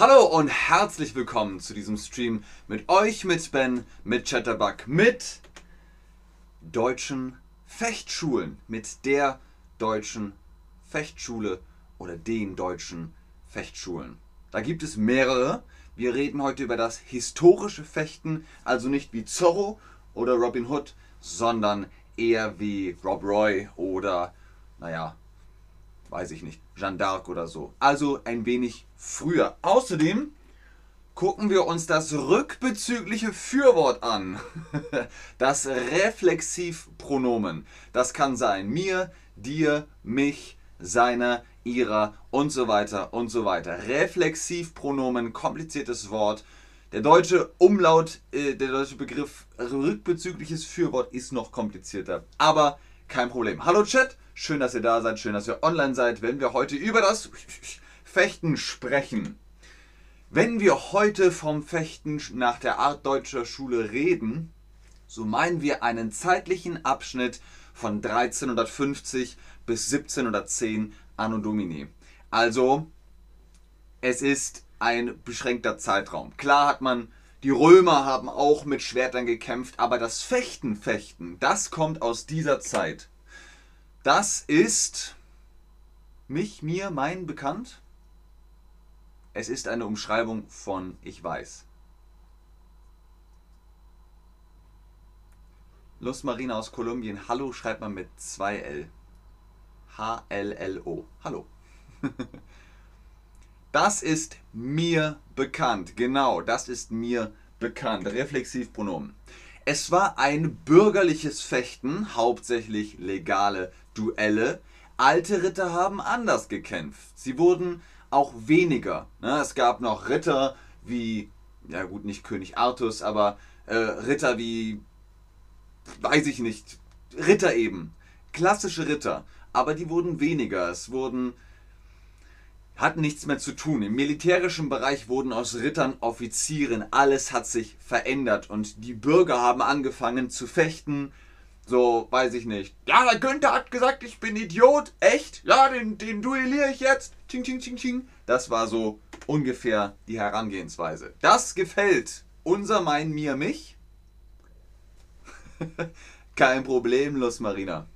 Hallo und herzlich willkommen zu diesem Stream mit euch, mit Ben, mit Chatterbug, mit deutschen Fechtschulen, mit der deutschen Fechtschule oder den deutschen Fechtschulen. Da gibt es mehrere. Wir reden heute über das historische Fechten, also nicht wie Zorro oder Robin Hood, sondern eher wie Rob Roy oder, naja, weiß ich nicht, Jeanne d'Arc oder so. Also ein wenig früher. Außerdem gucken wir uns das rückbezügliche Fürwort an. Das Reflexivpronomen. Das kann sein mir, dir, mich, seiner, ihrer und so weiter und so weiter. Reflexivpronomen, kompliziertes Wort. Der deutsche Umlaut, äh, der deutsche Begriff rückbezügliches Fürwort ist noch komplizierter. Aber kein Problem. Hallo Chat, schön, dass ihr da seid, schön, dass ihr online seid, wenn wir heute über das Fechten sprechen. Wenn wir heute vom Fechten nach der Art deutscher Schule reden, so meinen wir einen zeitlichen Abschnitt von 1350 bis 1710 Anno Domini. Also, es ist ein beschränkter Zeitraum. Klar hat man, die Römer haben auch mit Schwertern gekämpft, aber das Fechten, Fechten, das kommt aus dieser Zeit. Das ist mich, mir, mein bekannt. Es ist eine Umschreibung von ich weiß. Lust Marina aus Kolumbien. Hallo schreibt man mit 2L. H-L-L-O. Hallo. Das ist mir bekannt. Genau, das ist mir bekannt. Reflexivpronomen. Es war ein bürgerliches Fechten, hauptsächlich legale Duelle. Alte Ritter haben anders gekämpft. Sie wurden auch weniger. Ne? Es gab noch Ritter wie, ja gut, nicht König Artus, aber äh, Ritter wie, weiß ich nicht, Ritter eben. Klassische Ritter. Aber die wurden weniger. Es wurden hatten nichts mehr zu tun. Im militärischen Bereich wurden aus Rittern Offizieren. Alles hat sich verändert und die Bürger haben angefangen zu fechten. So, weiß ich nicht. Ja, der Günther hat gesagt, ich bin Idiot. Echt? Ja, den, den duelliere ich jetzt. Ching, ching, ching, ching. Das war so ungefähr die Herangehensweise. Das gefällt unser, mein, mir, mich. Kein Problem, Lus Marina.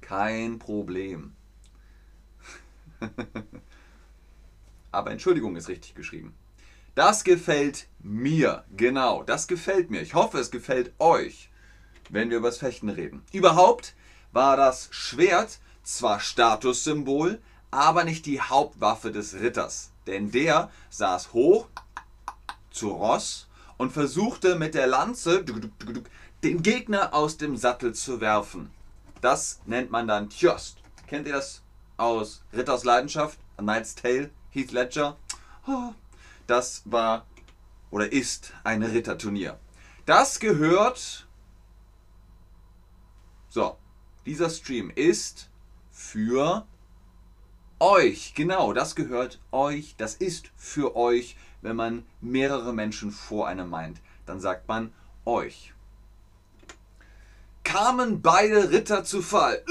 Kein Problem. aber Entschuldigung ist richtig geschrieben. Das gefällt mir, genau, das gefällt mir. Ich hoffe, es gefällt euch, wenn wir über das Fechten reden. Überhaupt war das Schwert zwar Statussymbol, aber nicht die Hauptwaffe des Ritters. Denn der saß hoch zu Ross und versuchte mit der Lanze den Gegner aus dem Sattel zu werfen. Das nennt man dann Tjost. Kennt ihr das aus Ritters Leidenschaft? A Knight's Tale? Heath Ledger. Das war oder ist ein Ritterturnier. Das gehört. So, dieser Stream ist für euch. Genau, das gehört euch. Das ist für euch, wenn man mehrere Menschen vor einem meint. Dann sagt man euch. Kamen beide Ritter zu Fall.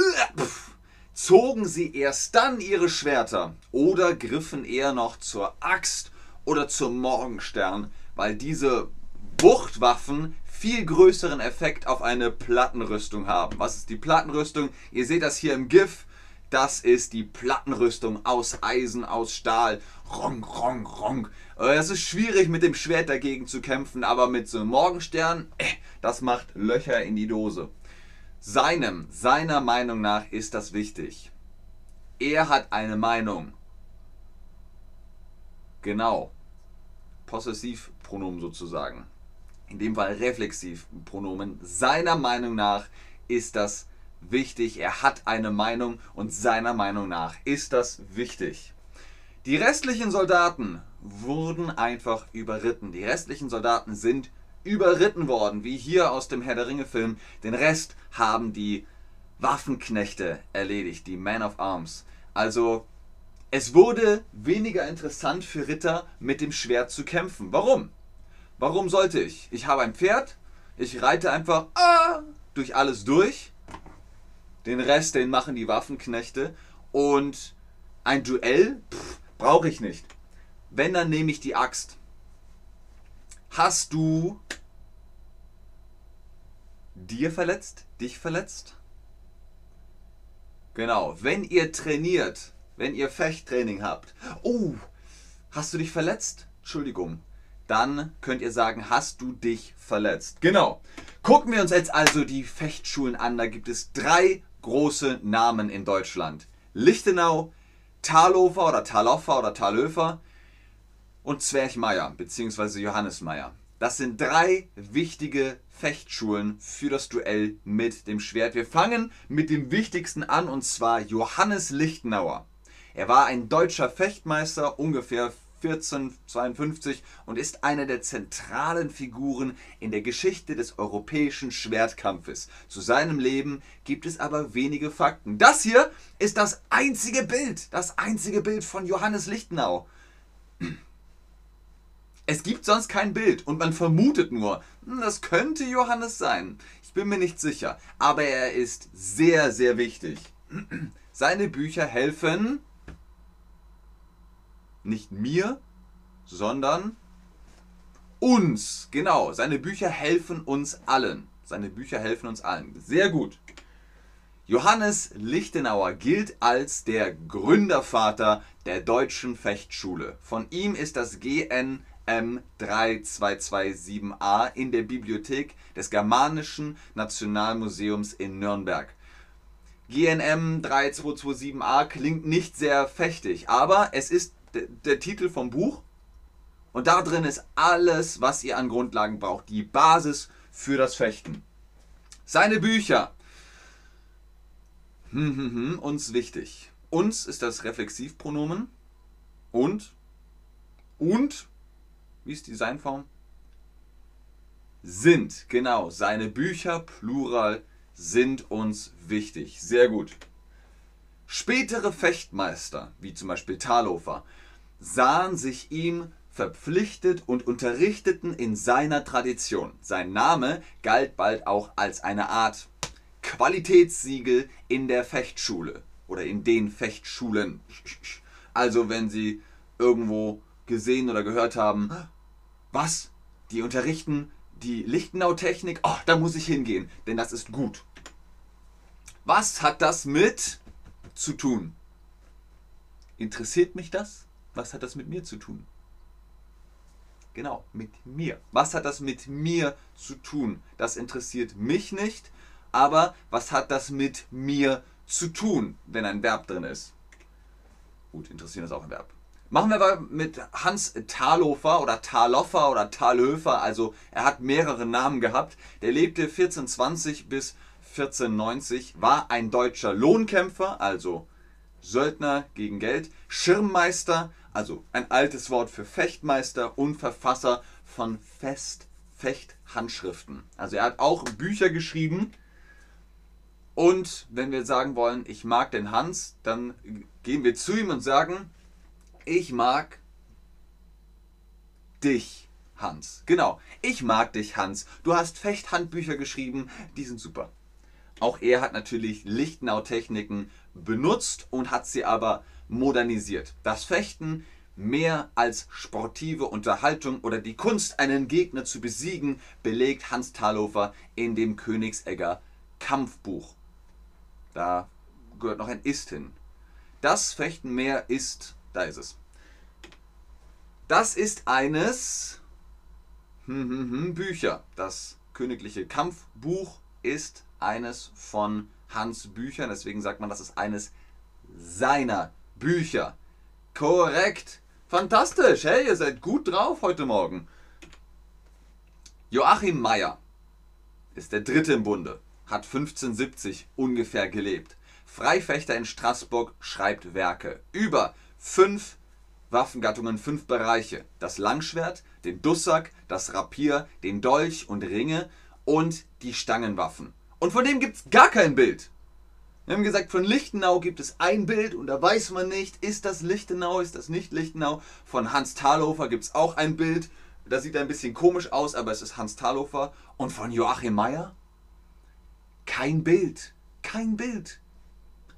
Zogen sie erst dann ihre Schwerter oder griffen eher noch zur Axt oder zum Morgenstern, weil diese Wuchtwaffen viel größeren Effekt auf eine Plattenrüstung haben. Was ist die Plattenrüstung? Ihr seht das hier im GIF. Das ist die Plattenrüstung aus Eisen, aus Stahl. Rong, rong, rong. Äh, es ist schwierig mit dem Schwert dagegen zu kämpfen, aber mit so einem Morgenstern, äh, das macht Löcher in die Dose. Seinem, seiner Meinung nach ist das wichtig. Er hat eine Meinung. Genau. Possessivpronomen sozusagen. In dem Fall Reflexivpronomen. Seiner Meinung nach ist das wichtig. Er hat eine Meinung und seiner Meinung nach ist das wichtig. Die restlichen Soldaten wurden einfach überritten. Die restlichen Soldaten sind überritten worden, wie hier aus dem Herr der Ringe Film. Den Rest haben die Waffenknechte erledigt, die Man of Arms. Also es wurde weniger interessant für Ritter mit dem Schwert zu kämpfen. Warum? Warum sollte ich? Ich habe ein Pferd, ich reite einfach ah, durch alles durch. Den Rest, den machen die Waffenknechte. Und ein Duell brauche ich nicht. Wenn, dann nehme ich die Axt. Hast du dir verletzt? Dich verletzt? Genau. Wenn ihr trainiert, wenn ihr Fechttraining habt. Oh, hast du dich verletzt? Entschuldigung. Dann könnt ihr sagen, hast du dich verletzt? Genau. Gucken wir uns jetzt also die Fechtschulen an. Da gibt es drei große Namen in Deutschland. Lichtenau, Talhofer oder Taloffer oder Talhöfer und Zwerchmeier bzw. Johannes Meier. Das sind drei wichtige Fechtschulen für das Duell mit dem Schwert. Wir fangen mit dem wichtigsten an und zwar Johannes Lichtenauer. Er war ein deutscher Fechtmeister, ungefähr 1452 und ist eine der zentralen Figuren in der Geschichte des europäischen Schwertkampfes. Zu seinem Leben gibt es aber wenige Fakten. Das hier ist das einzige Bild, das einzige Bild von Johannes Lichtenau. Es gibt sonst kein Bild und man vermutet nur, hm, das könnte Johannes sein. Ich bin mir nicht sicher, aber er ist sehr, sehr wichtig. Seine Bücher helfen nicht mir, sondern uns. Genau, seine Bücher helfen uns allen. Seine Bücher helfen uns allen. Sehr gut. Johannes Lichtenauer gilt als der Gründervater der deutschen Fechtschule. Von ihm ist das GNM 3227a in der Bibliothek des Germanischen Nationalmuseums in Nürnberg. GNM 3227a klingt nicht sehr fechtig, aber es ist der, der Titel vom Buch. Und da drin ist alles, was ihr an Grundlagen braucht. Die Basis für das Fechten. Seine Bücher. Hm, hm, hm, uns wichtig. Uns ist das Reflexivpronomen. Und. Und. Wie ist die Seinform? Sind. Genau. Seine Bücher, Plural, sind uns wichtig. Sehr gut. Spätere Fechtmeister, wie zum Beispiel Talhofer, sahen sich ihm verpflichtet und unterrichteten in seiner Tradition. Sein Name galt bald auch als eine Art Qualitätssiegel in der Fechtschule oder in den Fechtschulen. Also wenn Sie irgendwo gesehen oder gehört haben, was? Die unterrichten die Lichtenau-Technik? Oh, da muss ich hingehen, denn das ist gut. Was hat das mit zu tun? Interessiert mich das? Was hat das mit mir zu tun? Genau, mit mir. Was hat das mit mir zu tun? Das interessiert mich nicht, aber was hat das mit mir zu tun, wenn ein Verb drin ist? Gut, interessieren ist auch ein Verb. Machen wir mal mit Hans Talhofer oder Taloffer oder Talhöfer. Also er hat mehrere Namen gehabt. Der lebte 1420 bis 1490, war ein deutscher Lohnkämpfer, also Söldner gegen Geld, Schirmmeister, also ein altes Wort für Fechtmeister und Verfasser von Fest-Fechthandschriften. Also er hat auch Bücher geschrieben. Und wenn wir sagen wollen, ich mag den Hans, dann gehen wir zu ihm und sagen, ich mag dich, Hans. Genau, ich mag dich, Hans. Du hast Fechthandbücher geschrieben, die sind super. Auch er hat natürlich Lichtenau-Techniken benutzt und hat sie aber modernisiert. Das Fechten mehr als sportive Unterhaltung oder die Kunst, einen Gegner zu besiegen, belegt Hans Talhofer in dem Königsegger Kampfbuch. Da gehört noch ein Ist hin. Das Fechten mehr ist, da ist es. Das ist eines hm, hm, hm, Bücher. Das königliche Kampfbuch ist eines von Hans Büchern. Deswegen sagt man, das ist eines seiner Bücher. Korrekt. Fantastisch. Hey, ihr seid gut drauf heute Morgen. Joachim Meyer ist der dritte im Bunde, hat 1570 ungefähr gelebt. Freifechter in Straßburg schreibt Werke über fünf Waffengattungen, fünf Bereiche. Das Langschwert, den Dussack, das Rapier, den Dolch und Ringe und die Stangenwaffen. Und von dem gibt es gar kein Bild. Wir haben gesagt, von Lichtenau gibt es ein Bild und da weiß man nicht, ist das Lichtenau, ist das nicht Lichtenau. Von Hans Talhofer gibt es auch ein Bild. Das sieht ein bisschen komisch aus, aber es ist Hans Talhofer. Und von Joachim Meyer? Kein Bild. Kein Bild.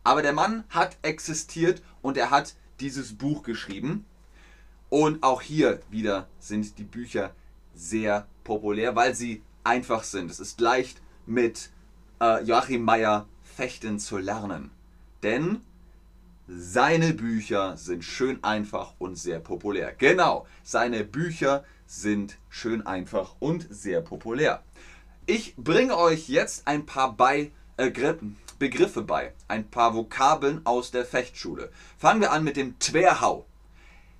Aber der Mann hat existiert und er hat dieses Buch geschrieben. Und auch hier wieder sind die Bücher sehr populär, weil sie einfach sind. Es ist leicht mit äh, Joachim Meyer fechten zu lernen. Denn seine Bücher sind schön einfach und sehr populär. Genau, seine Bücher sind schön einfach und sehr populär. Ich bringe euch jetzt ein paar bei, äh, Begriffe bei, ein paar Vokabeln aus der Fechtschule. Fangen wir an mit dem Twerhau.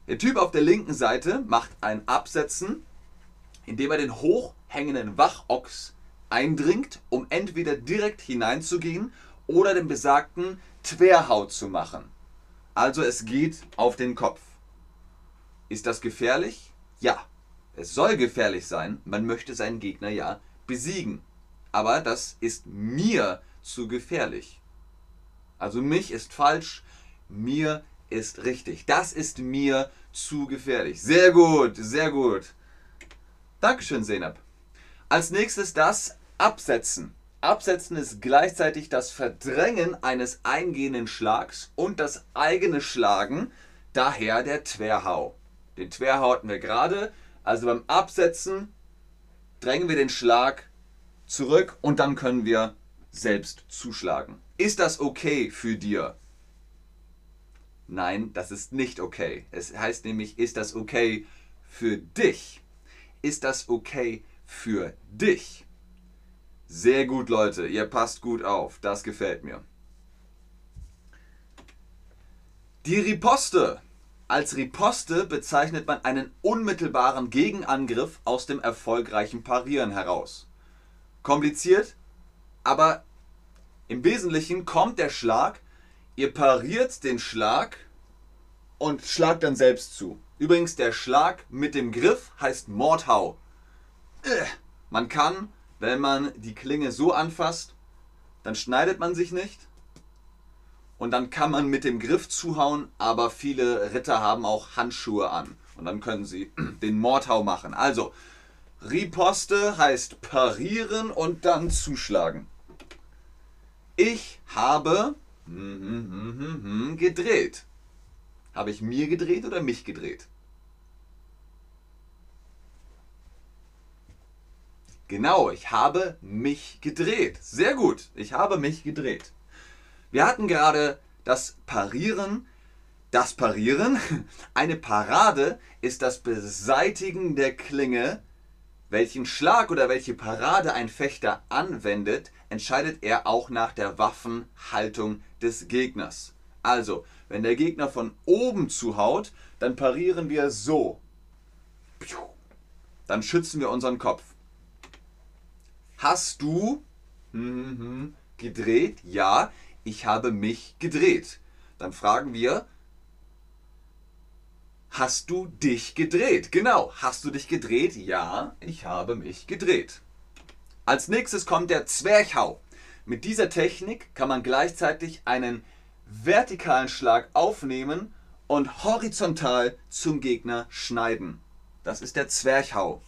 Der Typ auf der linken Seite macht ein Absetzen, indem er den hochhängenden Wachochs eindringt, um entweder direkt hineinzugehen oder den besagten Twerhau zu machen. Also es geht auf den Kopf. Ist das gefährlich? Ja, es soll gefährlich sein. Man möchte seinen Gegner ja besiegen. Aber das ist mir zu gefährlich. Also mich ist falsch, mir ist richtig. Das ist mir zu gefährlich. Sehr gut, sehr gut. Dankeschön, Senab. Als nächstes das Absetzen. Absetzen ist gleichzeitig das Verdrängen eines eingehenden Schlags und das eigene Schlagen, daher der Twerhau. Den Twerhau hatten wir gerade. Also beim Absetzen drängen wir den Schlag zurück und dann können wir selbst zuschlagen. Ist das okay für dir? Nein, das ist nicht okay. Es heißt nämlich, ist das okay für dich? Ist das okay für dich? Sehr gut, Leute. Ihr passt gut auf. Das gefällt mir. Die Riposte. Als Riposte bezeichnet man einen unmittelbaren Gegenangriff aus dem erfolgreichen Parieren heraus. Kompliziert, aber im Wesentlichen kommt der Schlag, ihr pariert den Schlag und schlagt dann selbst zu. Übrigens, der Schlag mit dem Griff heißt Mordhau. Äh, man kann, wenn man die Klinge so anfasst, dann schneidet man sich nicht. Und dann kann man mit dem Griff zuhauen, aber viele Ritter haben auch Handschuhe an. Und dann können sie den Mordhau machen. Also, Riposte heißt parieren und dann zuschlagen. Ich habe gedreht. Habe ich mir gedreht oder mich gedreht? Genau, ich habe mich gedreht. Sehr gut, ich habe mich gedreht. Wir hatten gerade das Parieren. Das Parieren, eine Parade ist das Beseitigen der Klinge welchen Schlag oder welche Parade ein Fechter anwendet, entscheidet er auch nach der Waffenhaltung des Gegners. Also, wenn der Gegner von oben zuhaut, dann parieren wir so. Dann schützen wir unseren Kopf. Hast du mhm, gedreht? Ja, ich habe mich gedreht. Dann fragen wir, Hast du dich gedreht? Genau, hast du dich gedreht? Ja, ich habe mich gedreht. Als nächstes kommt der Zwerchhau. Mit dieser Technik kann man gleichzeitig einen vertikalen Schlag aufnehmen und horizontal zum Gegner schneiden. Das ist der Zwerchhau.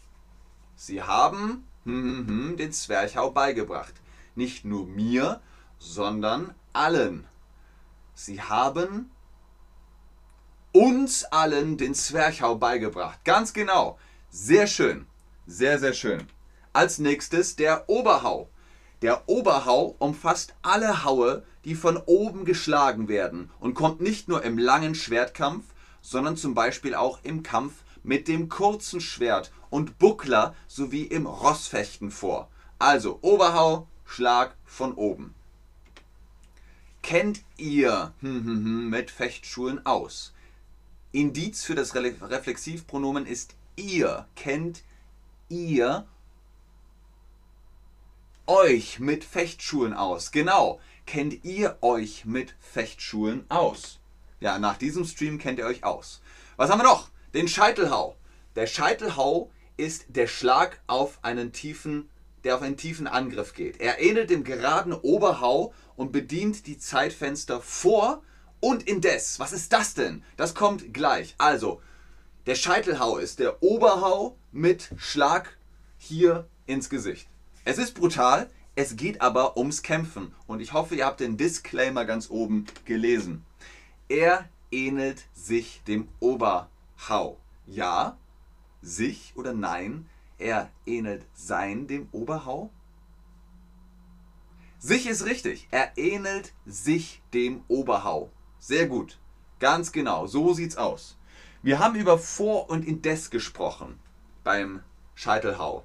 Sie haben hm, hm, hm, den Zwerchhau beigebracht. Nicht nur mir, sondern allen. Sie haben uns allen den Zwerchhau beigebracht. Ganz genau. Sehr schön. Sehr, sehr schön. Als nächstes der Oberhau. Der Oberhau umfasst alle Haue, die von oben geschlagen werden und kommt nicht nur im langen Schwertkampf, sondern zum Beispiel auch im Kampf mit dem kurzen Schwert und Buckler sowie im Rossfechten vor. Also Oberhau, Schlag von oben. Kennt ihr mit Fechtschulen aus? Indiz für das Reflexivpronomen ist ihr. Kennt ihr euch mit Fechtschulen aus? Genau. Kennt ihr euch mit Fechtschulen aus? Ja, nach diesem Stream kennt ihr euch aus. Was haben wir noch? Den Scheitelhau. Der Scheitelhau ist der Schlag auf einen tiefen, der auf einen tiefen Angriff geht. Er ähnelt dem geraden Oberhau und bedient die Zeitfenster vor und indes, was ist das denn? Das kommt gleich. Also, der Scheitelhau ist der Oberhau mit Schlag hier ins Gesicht. Es ist brutal, es geht aber ums Kämpfen. Und ich hoffe, ihr habt den Disclaimer ganz oben gelesen. Er ähnelt sich dem Oberhau. Ja, sich oder nein, er ähnelt sein dem Oberhau? Sich ist richtig. Er ähnelt sich dem Oberhau. Sehr gut. Ganz genau. So sieht's aus. Wir haben über vor und indes gesprochen beim Scheitelhau.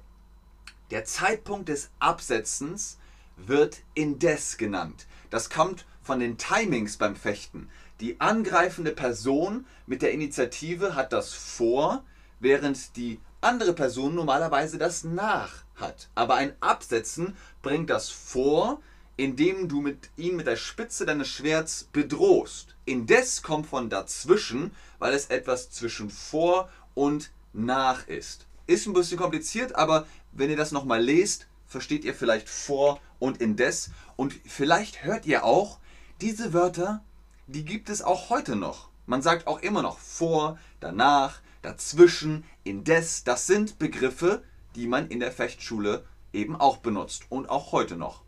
Der Zeitpunkt des Absetzens wird indes genannt. Das kommt von den Timings beim Fechten. Die angreifende Person mit der Initiative hat das vor, während die andere Person normalerweise das nach hat. Aber ein Absetzen bringt das vor, indem du mit ihn mit der Spitze deines Schwerts bedrohst. Indes kommt von dazwischen, weil es etwas zwischen vor und nach ist. Ist ein bisschen kompliziert, aber wenn ihr das nochmal lest, versteht ihr vielleicht vor und indes. Und vielleicht hört ihr auch, diese Wörter, die gibt es auch heute noch. Man sagt auch immer noch vor, danach, dazwischen, indes. Das sind Begriffe, die man in der Fechtschule eben auch benutzt und auch heute noch.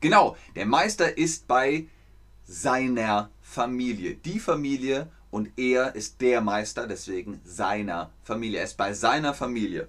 Genau, der Meister ist bei seiner Familie. Die Familie und er ist der Meister, deswegen seiner Familie. Er ist bei seiner Familie.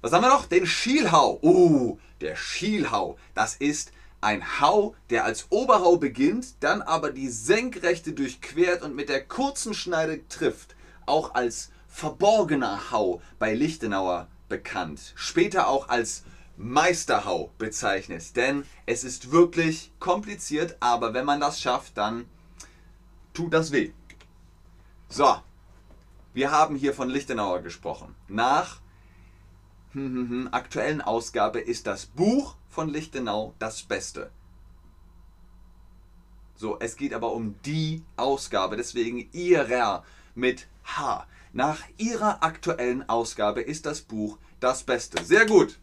Was haben wir noch? Den Schielhau. Uh, der Schielhau. Das ist ein Hau, der als Oberhau beginnt, dann aber die Senkrechte durchquert und mit der kurzen Schneide trifft. Auch als verborgener Hau bei Lichtenauer bekannt. Später auch als Meisterhau bezeichnet. Denn es ist wirklich kompliziert, aber wenn man das schafft, dann tut das weh. So, wir haben hier von Lichtenauer gesprochen. Nach aktuellen Ausgabe ist das Buch von Lichtenau das Beste. So, es geht aber um die Ausgabe, deswegen ihrer mit H. Nach ihrer aktuellen Ausgabe ist das Buch das Beste. Sehr gut.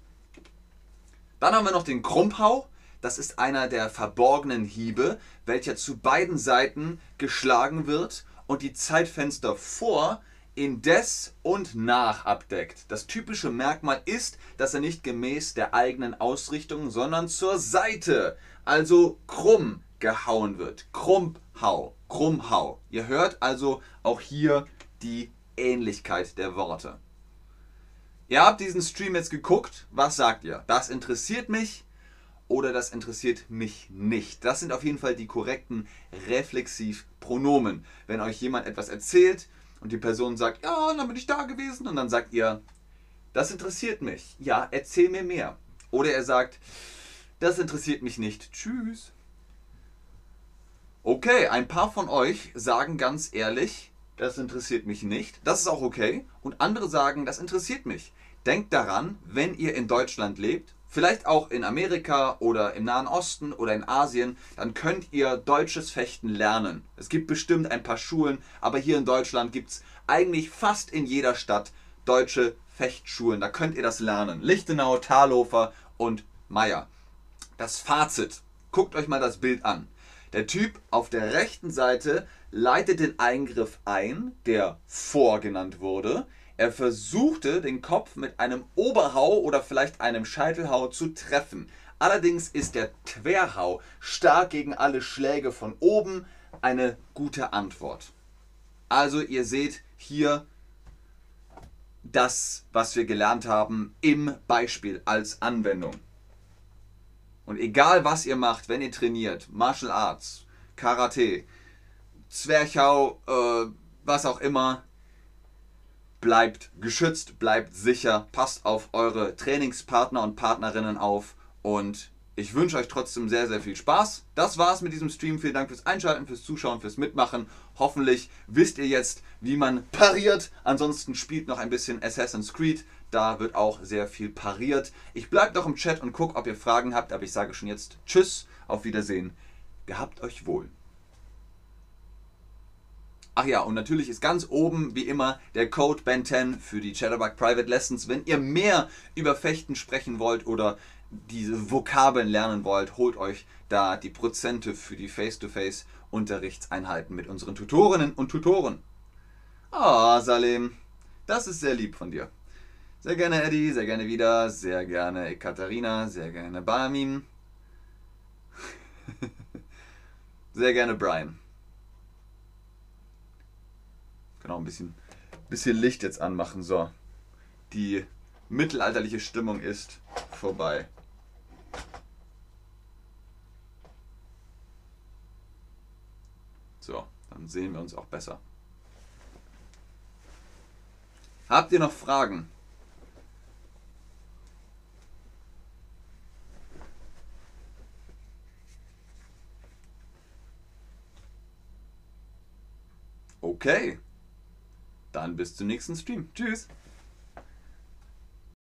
Dann haben wir noch den Krumphau. Das ist einer der verborgenen Hiebe, welcher zu beiden Seiten geschlagen wird und die Zeitfenster vor, indes und nach abdeckt. Das typische Merkmal ist, dass er nicht gemäß der eigenen Ausrichtung, sondern zur Seite, also krumm gehauen wird. Krummhau, Krummhau. Ihr hört also auch hier die Ähnlichkeit der Worte. Ihr habt diesen Stream jetzt geguckt. Was sagt ihr? Das interessiert mich oder das interessiert mich nicht. Das sind auf jeden Fall die korrekten Reflexivpronomen. Wenn euch jemand etwas erzählt und die Person sagt, ja, dann bin ich da gewesen und dann sagt ihr, das interessiert mich. Ja, erzähl mir mehr. Oder er sagt, das interessiert mich nicht. Tschüss. Okay, ein paar von euch sagen ganz ehrlich, das interessiert mich nicht. Das ist auch okay. Und andere sagen, das interessiert mich. Denkt daran, wenn ihr in Deutschland lebt, vielleicht auch in Amerika oder im Nahen Osten oder in Asien, dann könnt ihr deutsches Fechten lernen. Es gibt bestimmt ein paar Schulen, aber hier in Deutschland gibt es eigentlich fast in jeder Stadt deutsche Fechtschulen. Da könnt ihr das lernen. Lichtenau, Talhofer und Meier. Das Fazit. Guckt euch mal das Bild an. Der Typ auf der rechten Seite leitet den Eingriff ein, der vorgenannt wurde. Er versuchte, den Kopf mit einem Oberhau oder vielleicht einem Scheitelhau zu treffen. Allerdings ist der Querhau stark gegen alle Schläge von oben eine gute Antwort. Also ihr seht hier das, was wir gelernt haben, im Beispiel als Anwendung. Und egal was ihr macht, wenn ihr trainiert, Martial Arts, Karate, Zwerchhau, äh, was auch immer, bleibt geschützt, bleibt sicher, passt auf eure Trainingspartner und Partnerinnen auf und ich wünsche euch trotzdem sehr, sehr viel Spaß. Das war's mit diesem Stream. Vielen Dank fürs Einschalten, fürs Zuschauen, fürs Mitmachen. Hoffentlich wisst ihr jetzt, wie man pariert. Ansonsten spielt noch ein bisschen Assassin's Creed. Da wird auch sehr viel pariert. Ich bleibe noch im Chat und gucke, ob ihr Fragen habt. Aber ich sage schon jetzt Tschüss, auf Wiedersehen. Gehabt euch wohl. Ach ja, und natürlich ist ganz oben wie immer der Code Ben10 für die Chatterbug Private Lessons. Wenn ihr mehr über Fechten sprechen wollt oder diese Vokabeln lernen wollt, holt euch da die Prozente für die Face-to-Face-Unterrichtseinheiten mit unseren Tutorinnen und Tutoren. Ah, oh, Salim, das ist sehr lieb von dir. Sehr gerne Eddie, sehr gerne wieder, sehr gerne Ekaterina, sehr gerne Bayamin. sehr gerne Brian. Genau, ein bisschen, bisschen Licht jetzt anmachen. So. Die mittelalterliche Stimmung ist vorbei. So, dann sehen wir uns auch besser. Habt ihr noch Fragen? Okay. Dann bis zum nächsten Stream. Tschüss.